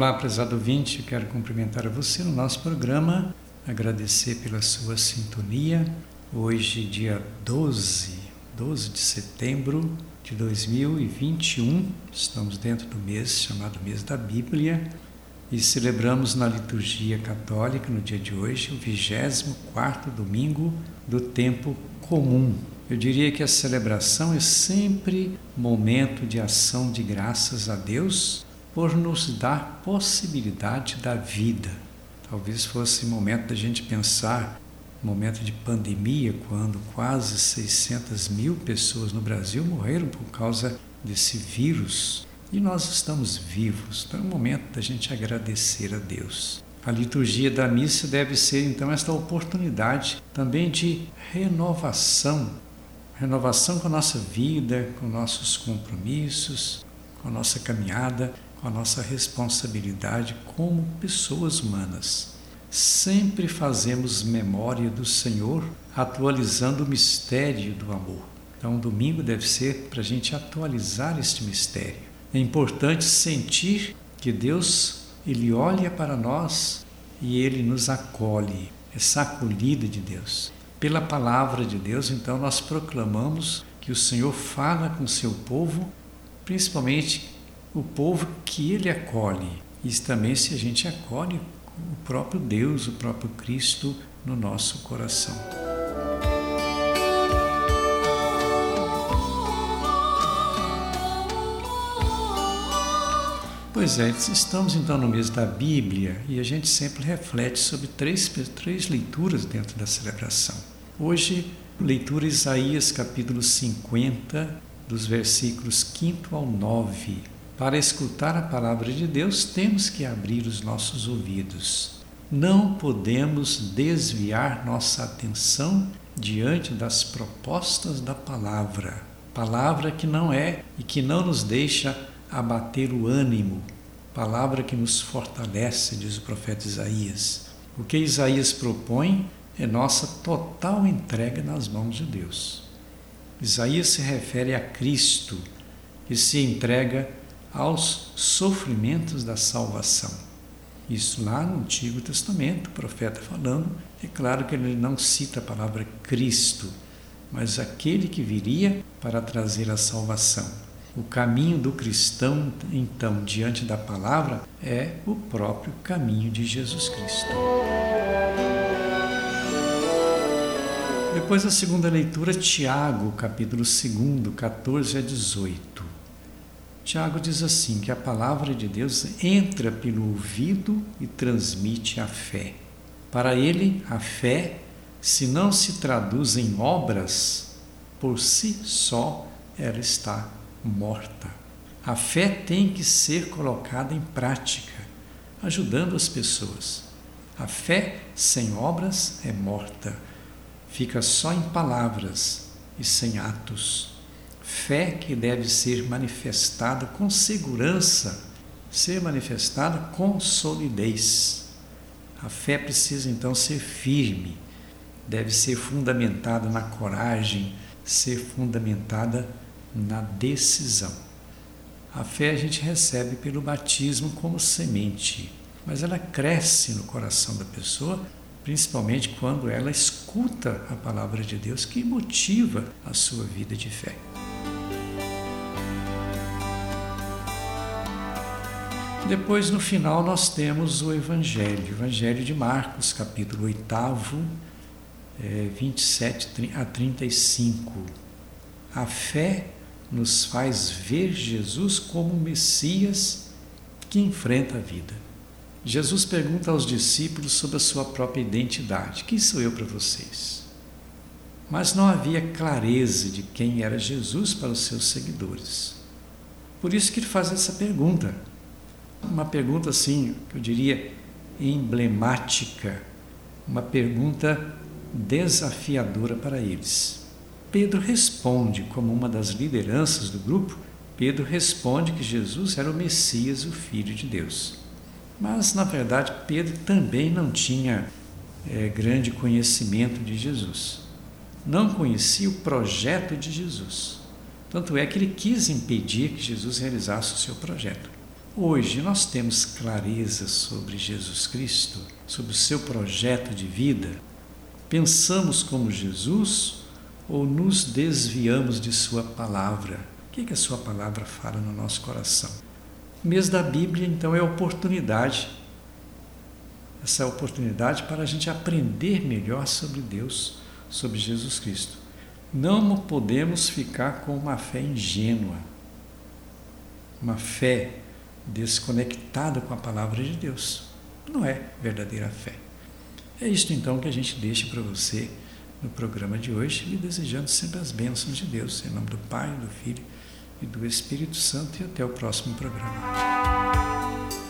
Olá, prezado ouvinte, quero cumprimentar você no nosso programa, agradecer pela sua sintonia. Hoje, dia 12, 12 de setembro de 2021, estamos dentro do mês chamado Mês da Bíblia e celebramos na liturgia católica no dia de hoje o 24 domingo do tempo comum. Eu diria que a celebração é sempre momento de ação de graças a Deus por nos dar possibilidade da vida. Talvez fosse momento da gente pensar, momento de pandemia, quando quase 600 mil pessoas no Brasil morreram por causa desse vírus. E nós estamos vivos, então é o momento da gente agradecer a Deus. A liturgia da missa deve ser então esta oportunidade também de renovação renovação com a nossa vida, com nossos compromissos, com a nossa caminhada com a nossa responsabilidade como pessoas humanas. Sempre fazemos memória do Senhor, atualizando o mistério do amor. Então, domingo deve ser para a gente atualizar este mistério. É importante sentir que Deus ele olha para nós e ele nos acolhe. Essa acolhida de Deus. Pela palavra de Deus, então, nós proclamamos que o Senhor fala com o seu povo, principalmente o povo que ele acolhe. Isso também se a gente acolhe o próprio Deus, o próprio Cristo no nosso coração. Pois é, estamos então no mês da Bíblia e a gente sempre reflete sobre três, três leituras dentro da celebração. Hoje, leitura Isaías capítulo 50, dos versículos 5 ao 9. Para escutar a palavra de Deus, temos que abrir os nossos ouvidos. Não podemos desviar nossa atenção diante das propostas da palavra. Palavra que não é e que não nos deixa abater o ânimo. Palavra que nos fortalece, diz o profeta Isaías. O que Isaías propõe é nossa total entrega nas mãos de Deus. Isaías se refere a Cristo, que se entrega aos sofrimentos da salvação. Isso lá no Antigo Testamento, o profeta falando, é claro que ele não cita a palavra Cristo, mas aquele que viria para trazer a salvação. O caminho do cristão, então, diante da palavra, é o próprio caminho de Jesus Cristo. Depois a segunda leitura, Tiago, capítulo 2, 14 a 18. Tiago diz assim: que a palavra de Deus entra pelo ouvido e transmite a fé. Para ele, a fé, se não se traduz em obras, por si só ela está morta. A fé tem que ser colocada em prática, ajudando as pessoas. A fé sem obras é morta, fica só em palavras e sem atos. Fé que deve ser manifestada com segurança, ser manifestada com solidez. A fé precisa então ser firme, deve ser fundamentada na coragem, ser fundamentada na decisão. A fé a gente recebe pelo batismo como semente, mas ela cresce no coração da pessoa, principalmente quando ela escuta a palavra de Deus que motiva a sua vida de fé. Depois, no final, nós temos o Evangelho, Evangelho de Marcos, capítulo 8, é, 27 a 35. A fé nos faz ver Jesus como o Messias que enfrenta a vida. Jesus pergunta aos discípulos sobre a sua própria identidade: Quem sou eu para vocês? Mas não havia clareza de quem era Jesus para os seus seguidores. Por isso que ele faz essa pergunta uma pergunta assim, que eu diria emblemática, uma pergunta desafiadora para eles. Pedro responde, como uma das lideranças do grupo, Pedro responde que Jesus era o Messias, o Filho de Deus. Mas, na verdade, Pedro também não tinha é, grande conhecimento de Jesus. Não conhecia o projeto de Jesus. Tanto é que ele quis impedir que Jesus realizasse o seu projeto. Hoje nós temos clareza sobre Jesus Cristo, sobre o seu projeto de vida? Pensamos como Jesus ou nos desviamos de Sua palavra? O que, que a Sua palavra fala no nosso coração? O mês da Bíblia, então, é oportunidade, essa oportunidade para a gente aprender melhor sobre Deus, sobre Jesus Cristo. Não podemos ficar com uma fé ingênua, uma fé desconectada com a palavra de Deus. Não é verdadeira fé. É isto então que a gente deixa para você no programa de hoje e desejando sempre as bênçãos de Deus, em nome do Pai, do Filho e do Espírito Santo e até o próximo programa.